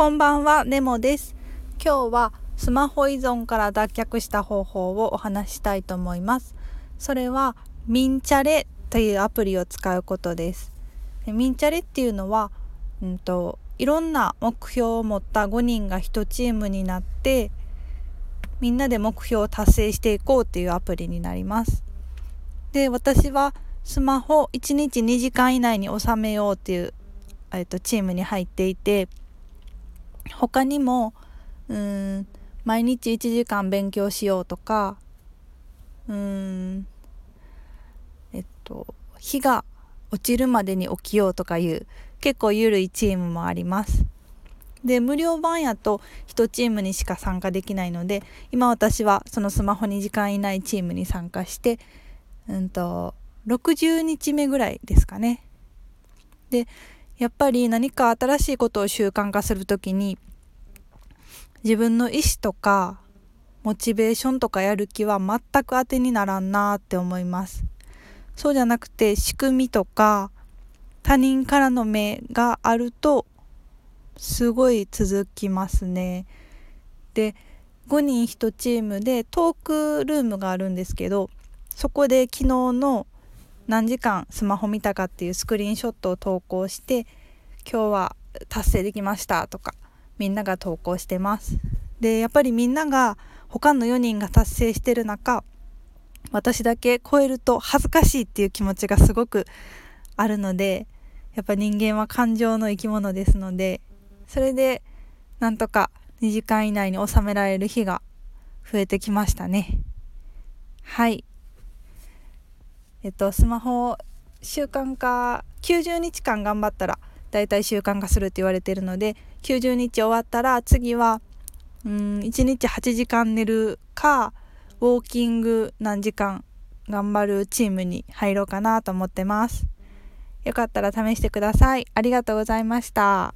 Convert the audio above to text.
こんばんは、ネモです。今日はスマホ依存から脱却した方法をお話したいと思います。それはミンチャレというアプリを使うことです。でミンチャレっていうのは、うんと、いろんな目標を持った5人が1チームになってみんなで目標を達成していこうっていうアプリになります。で、私はスマホ1日2時間以内に収めようっていう、えっと、チームに入っていて他にもうーん毎日1時間勉強しようとかうーんえっと日が落ちるまでに起きようとかいう結構ゆるいチームもあります。で無料版やと1チームにしか参加できないので今私はそのスマホ2時間以内チームに参加してうんと60日目ぐらいですかね。でやっぱり何か新しいことを習慣化するときに自分の意思とかモチベーションとかやる気は全く当てにならんなって思います。そうじゃなくて仕組みとか他人からの目があるとすごい続きますね。で5人1チームでトークルームがあるんですけどそこで昨日の何時間スマホ見たかっていうスクリーンショットを投稿して今日は達成できましたとかみんなが投稿してます。でやっぱりみんなが他の4人が達成してる中私だけ超えると恥ずかしいっていう気持ちがすごくあるのでやっぱ人間は感情の生き物ですのでそれでなんとか2時間以内に収められる日が増えてきましたね。はい。えっとスマホ習慣化90日間頑張ったらだいたい習慣化するって言われてるので90日終わったら次はうん1日8時間寝るかウォーキング何時間頑張るチームに入ろうかなと思ってます。よかったら試してください。ありがとうございました。